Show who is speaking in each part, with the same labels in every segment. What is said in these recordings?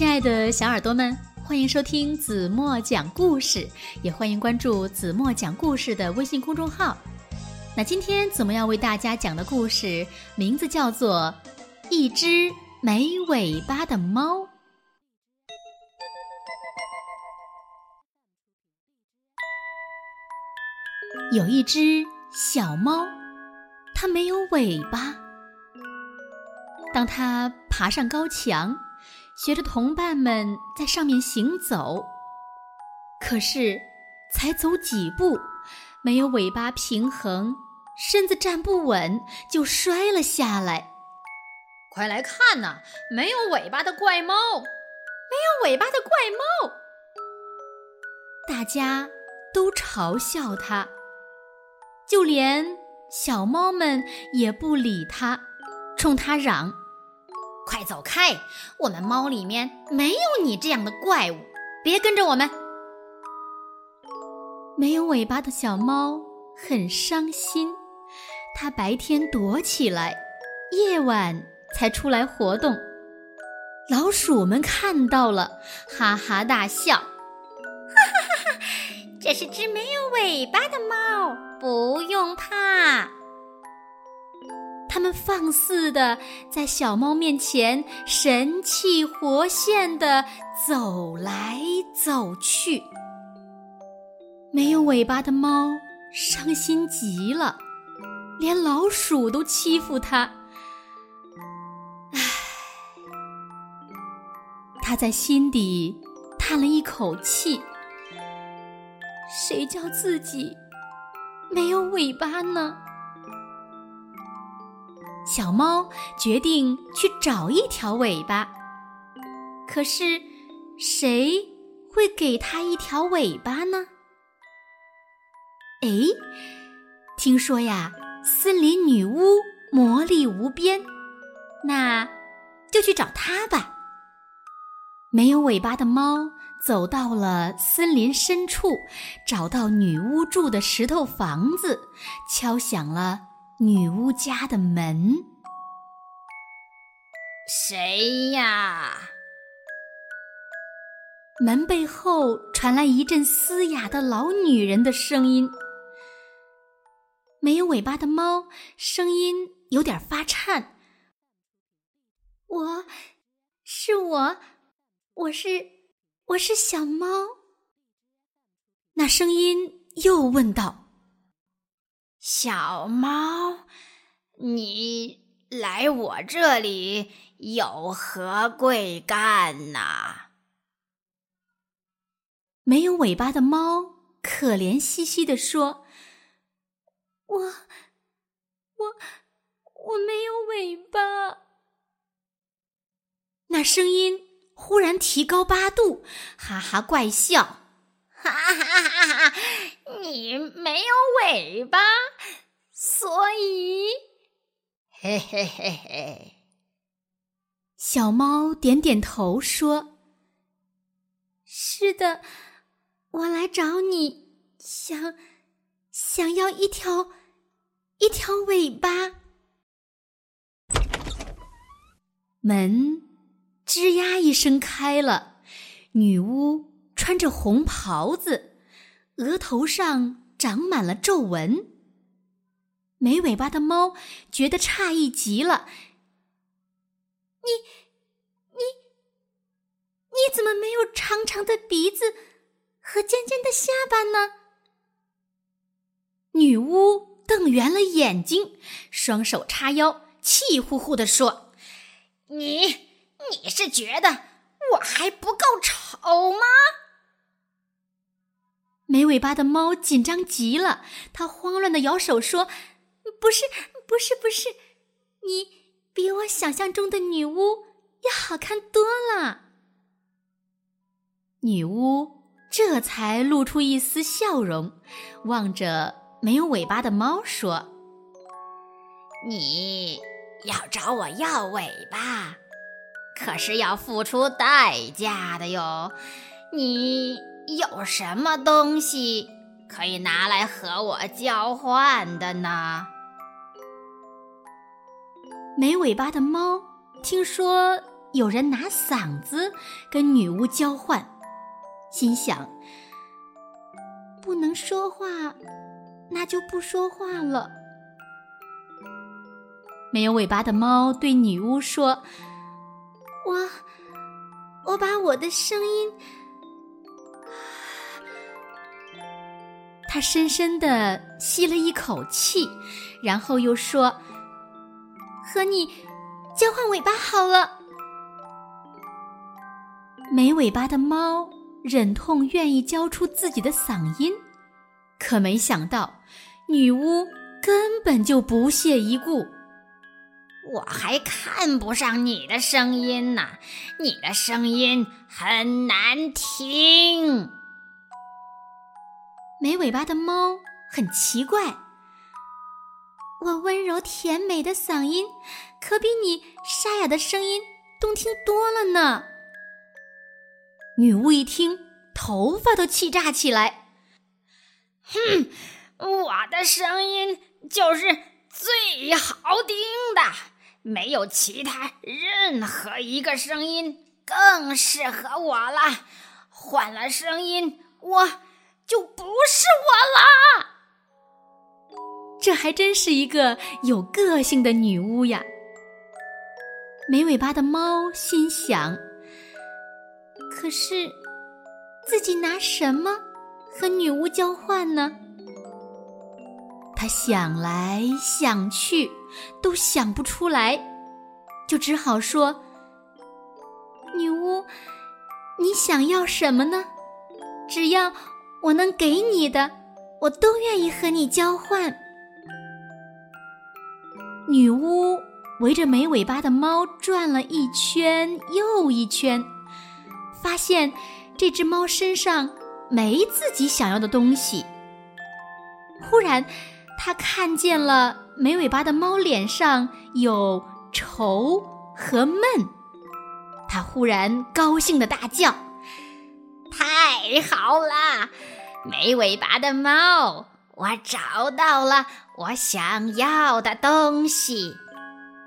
Speaker 1: 亲爱的小耳朵们，欢迎收听子墨讲故事，也欢迎关注子墨讲故事的微信公众号。那今天子墨要为大家讲的故事名字叫做《一只没尾巴的猫》。有一只小猫，它没有尾巴。当它爬上高墙，学着同伴们在上面行走，可是才走几步，没有尾巴平衡，身子站不稳，就摔了下来。
Speaker 2: 快来看呐，没有尾巴的怪猫！没有尾巴的怪猫！
Speaker 1: 大家都嘲笑它。就连小猫们也不理它，冲它嚷：“
Speaker 2: 快走开！我们猫里面没有你这样的怪物，别跟着我们。”
Speaker 1: 没有尾巴的小猫很伤心，它白天躲起来，夜晚才出来活动。老鼠们看到了，哈哈大笑：“哈
Speaker 3: 哈哈哈！这是只没有尾巴的猫。”不用怕，
Speaker 1: 他们放肆的在小猫面前神气活现的走来走去。没有尾巴的猫伤心极了，连老鼠都欺负它。唉，他在心底叹了一口气：谁叫自己？没有尾巴呢。小猫决定去找一条尾巴，可是谁会给它一条尾巴呢？哎，听说呀，森林女巫魔力无边，那就去找她吧。没有尾巴的猫。走到了森林深处，找到女巫住的石头房子，敲响了女巫家的门。
Speaker 2: 谁呀？
Speaker 1: 门背后传来一阵嘶哑的老女人的声音。没有尾巴的猫声音有点发颤：“
Speaker 3: 我，是我，我是。”我是小猫。
Speaker 1: 那声音又问道：“
Speaker 2: 小猫，你来我这里有何贵干呐？”
Speaker 1: 没有尾巴的猫可怜兮兮地说：“
Speaker 3: 我，我，我没有尾巴。”
Speaker 1: 那声音。忽然提高八度，哈哈怪笑，
Speaker 3: 哈哈哈哈！尾巴，所以，
Speaker 2: 嘿嘿嘿嘿。
Speaker 1: 小猫点点头说：“
Speaker 3: 是的，我来找你，想想要一条一条尾巴。”
Speaker 1: 门。吱呀一声开了，女巫穿着红袍子，额头上长满了皱纹。没尾巴的猫觉得诧异极了：“
Speaker 3: 你、你、你怎么没有长长的鼻子和尖尖的下巴呢？”
Speaker 1: 女巫瞪圆了眼睛，双手叉腰，气呼呼地说：“
Speaker 2: 你。”你是觉得我还不够丑吗？
Speaker 1: 没尾巴的猫紧张极了，它慌乱的摇手说：“
Speaker 3: 不是，不是，不是，你比我想象中的女巫要好看多了。”
Speaker 1: 女巫这才露出一丝笑容，望着没有尾巴的猫说：“
Speaker 2: 你要找我要尾巴？”可是要付出代价的哟，你有什么东西可以拿来和我交换的呢？
Speaker 1: 没尾巴的猫听说有人拿嗓子跟女巫交换，心想：
Speaker 3: 不能说话，那就不说话了。
Speaker 1: 没有尾巴的猫对女巫说：“
Speaker 3: 我，我把我的声音。”
Speaker 1: 他深深的吸了一口气，然后又说：“
Speaker 3: 和你交换尾巴好了。”
Speaker 1: 没尾巴的猫忍痛愿意交出自己的嗓音，可没想到女巫根本就不屑一顾。
Speaker 2: 我还看不上你的声音呢，你的声音很难听。
Speaker 1: 没尾巴的猫很奇怪，
Speaker 3: 我温柔甜美的嗓音可比你沙哑的声音动听多了呢。
Speaker 1: 女巫一听，头发都气炸起来。
Speaker 2: 哼，我的声音就是最好丁的，没有其他任何一个声音更适合我了。换了声音，我。就不是我了。
Speaker 1: 这还真是一个有个性的女巫呀！没尾巴的猫心想：
Speaker 3: 可是自己拿什么和女巫交换呢？
Speaker 1: 他想来想去都想不出来，就只好说：“
Speaker 3: 女巫，你想要什么呢？只要……”我能给你的，我都愿意和你交换。
Speaker 1: 女巫围着没尾巴的猫转了一圈又一圈，发现这只猫身上没自己想要的东西。忽然，他看见了没尾巴的猫脸上有愁和闷，他忽然高兴的大叫。
Speaker 2: 太好了，没尾巴的猫，我找到了我想要的东西。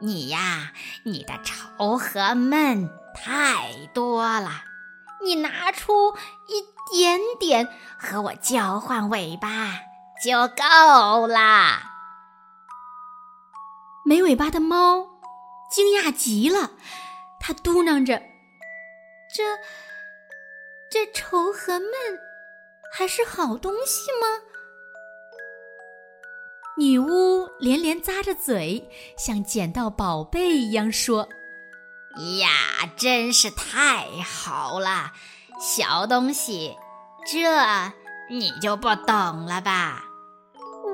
Speaker 2: 你呀，你的愁和闷太多了，你拿出一点点和我交换尾巴就够啦。
Speaker 1: 没尾巴的猫惊讶极了，它嘟囔着：“
Speaker 3: 这……”这愁和闷，还是好东西吗？
Speaker 1: 女巫连连咂着嘴，像捡到宝贝一样说：“
Speaker 2: 呀，真是太好了，小东西，这你就不懂了吧？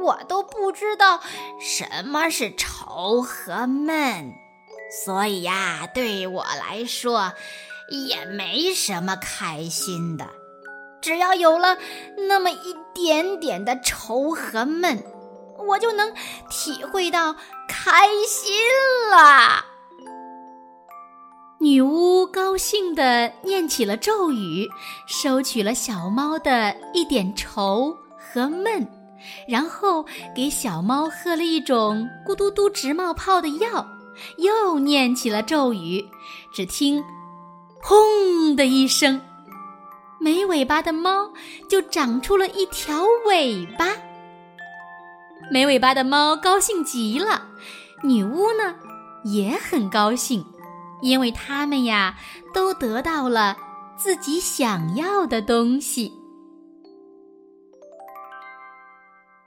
Speaker 2: 我都不知道什么是愁和闷，所以呀，对我来说。”也没什么开心的，只要有了那么一点点的愁和闷，我就能体会到开心了。
Speaker 1: 女巫高兴地念起了咒语，收取了小猫的一点愁和闷，然后给小猫喝了一种咕嘟嘟直冒泡的药，又念起了咒语，只听。轰的一声，没尾巴的猫就长出了一条尾巴。没尾巴的猫高兴极了，女巫呢也很高兴，因为他们呀都得到了自己想要的东西。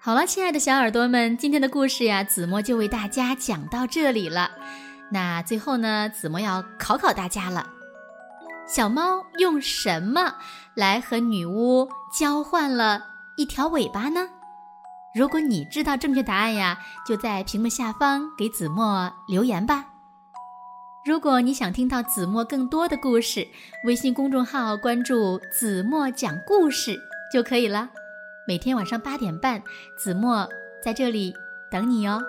Speaker 1: 好了，亲爱的小耳朵们，今天的故事呀，子墨就为大家讲到这里了。那最后呢，子墨要考考大家了。小猫用什么来和女巫交换了一条尾巴呢？如果你知道正确答案呀，就在屏幕下方给子墨留言吧。如果你想听到子墨更多的故事，微信公众号关注“子墨讲故事”就可以了。每天晚上八点半，子墨在这里等你哦。